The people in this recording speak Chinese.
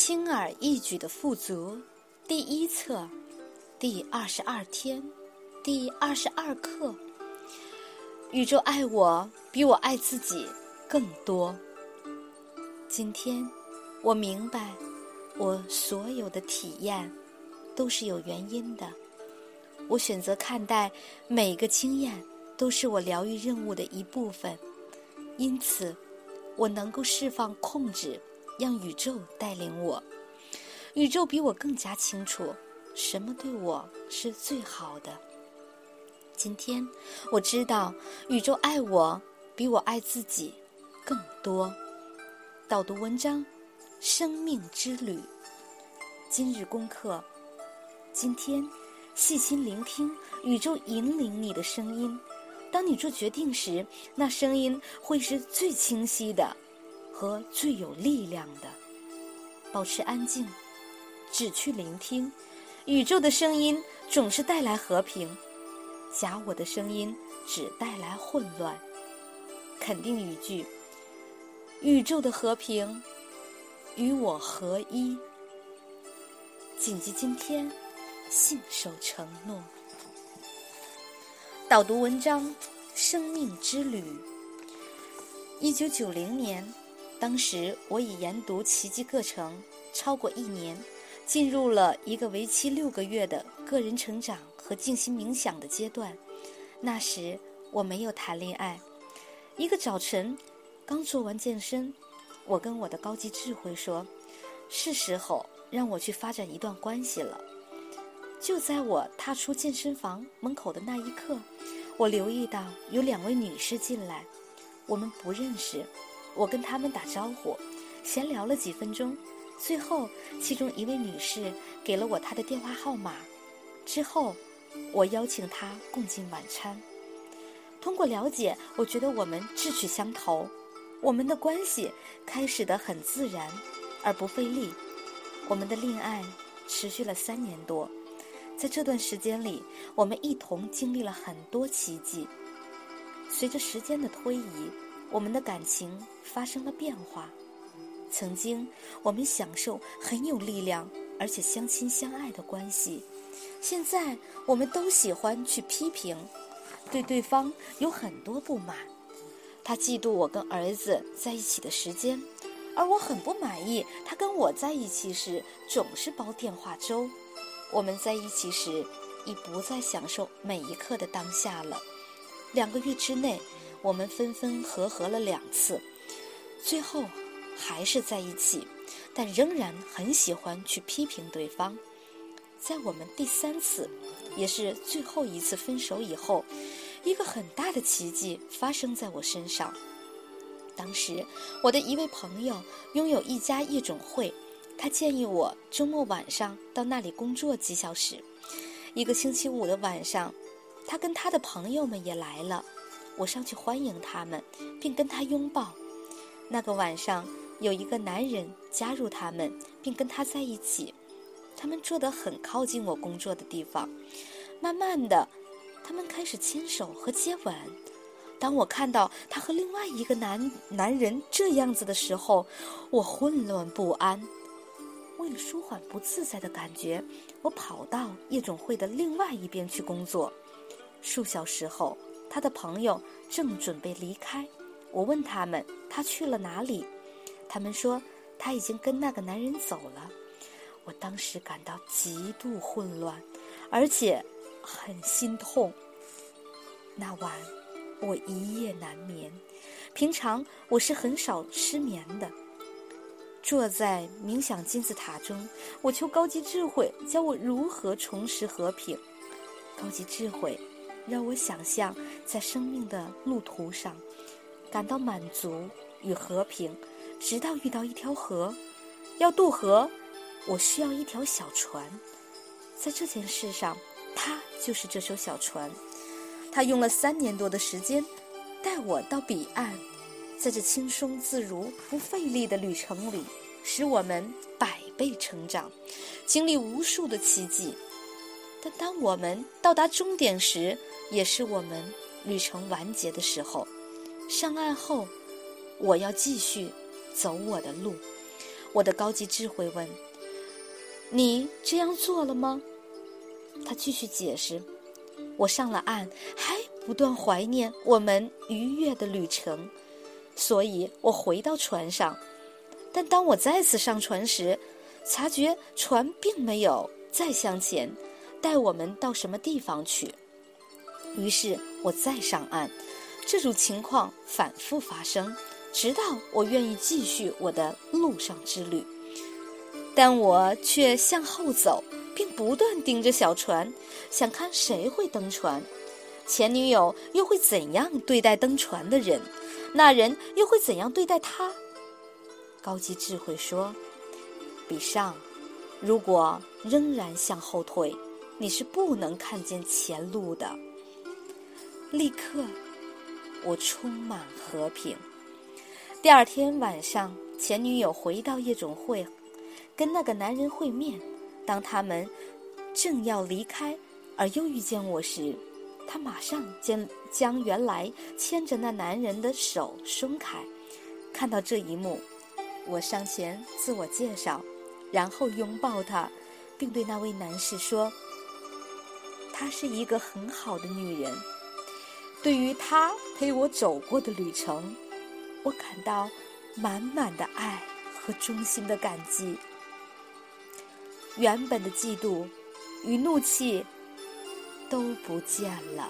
轻而易举的富足，第一册，第二十二天，第二十二课。宇宙爱我比我爱自己更多。今天，我明白，我所有的体验都是有原因的。我选择看待每个经验都是我疗愈任务的一部分，因此，我能够释放控制。让宇宙带领我，宇宙比我更加清楚什么对我是最好的。今天我知道宇宙爱我比我爱自己更多。导读文章：生命之旅。今日功课：今天细心聆听宇宙引领你的声音。当你做决定时，那声音会是最清晰的。和最有力量的，保持安静，只去聆听。宇宙的声音总是带来和平，假我的声音只带来混乱。肯定语句：宇宙的和平与我合一。谨记今天，信守承诺。导读文章：生命之旅。一九九零年。当时我已研读奇迹课程超过一年，进入了一个为期六个月的个人成长和静心冥想的阶段。那时我没有谈恋爱。一个早晨，刚做完健身，我跟我的高级智慧说：“是时候让我去发展一段关系了。”就在我踏出健身房门口的那一刻，我留意到有两位女士进来，我们不认识。我跟他们打招呼，闲聊了几分钟，最后其中一位女士给了我她的电话号码。之后，我邀请她共进晚餐。通过了解，我觉得我们志趣相投，我们的关系开始的很自然，而不费力。我们的恋爱持续了三年多，在这段时间里，我们一同经历了很多奇迹。随着时间的推移。我们的感情发生了变化。曾经，我们享受很有力量而且相亲相爱的关系。现在，我们都喜欢去批评，对对方有很多不满。他嫉妒我跟儿子在一起的时间，而我很不满意他跟我在一起时总是煲电话粥。我们在一起时，已不再享受每一刻的当下了。两个月之内。我们分分合合了两次，最后还是在一起，但仍然很喜欢去批评对方。在我们第三次，也是最后一次分手以后，一个很大的奇迹发生在我身上。当时，我的一位朋友拥有一家夜总会，他建议我周末晚上到那里工作几小时。一个星期五的晚上，他跟他的朋友们也来了。我上去欢迎他们，并跟他拥抱。那个晚上，有一个男人加入他们，并跟他在一起。他们坐得很靠近我工作的地方。慢慢的，他们开始牵手和接吻。当我看到他和另外一个男男人这样子的时候，我混乱不安。为了舒缓不自在的感觉，我跑到夜总会的另外一边去工作。数小时后。他的朋友正准备离开，我问他们他去了哪里，他们说他已经跟那个男人走了。我当时感到极度混乱，而且很心痛。那晚我一夜难眠，平常我是很少失眠的。坐在冥想金字塔中，我求高级智慧教我如何重拾和平。高级智慧。让我想象，在生命的路途上，感到满足与和平，直到遇到一条河。要渡河，我需要一条小船。在这件事上，它就是这艘小船。它用了三年多的时间，带我到彼岸。在这轻松自如、不费力的旅程里，使我们百倍成长，经历无数的奇迹。但当我们到达终点时，也是我们旅程完结的时候。上岸后，我要继续走我的路。我的高级智慧问：“你这样做了吗？”他继续解释：“我上了岸，还不断怀念我们愉悦的旅程，所以我回到船上。但当我再次上船时，察觉船并没有再向前带我们到什么地方去。于是我再上岸，这种情况反复发生，直到我愿意继续我的陆上之旅。但我却向后走。”并不断盯着小船，想看谁会登船，前女友又会怎样对待登船的人，那人又会怎样对待他？高级智慧说：“比上，如果仍然向后退，你是不能看见前路的。”立刻，我充满和平。第二天晚上，前女友回到夜总会，跟那个男人会面。当他们正要离开，而又遇见我时，他马上将将原来牵着那男人的手松开。看到这一幕，我上前自我介绍，然后拥抱他，并对那位男士说：“她是一个很好的女人。对于他陪我走过的旅程，我感到满满的爱和衷心的感激。”原本的嫉妒与怒气都不见了。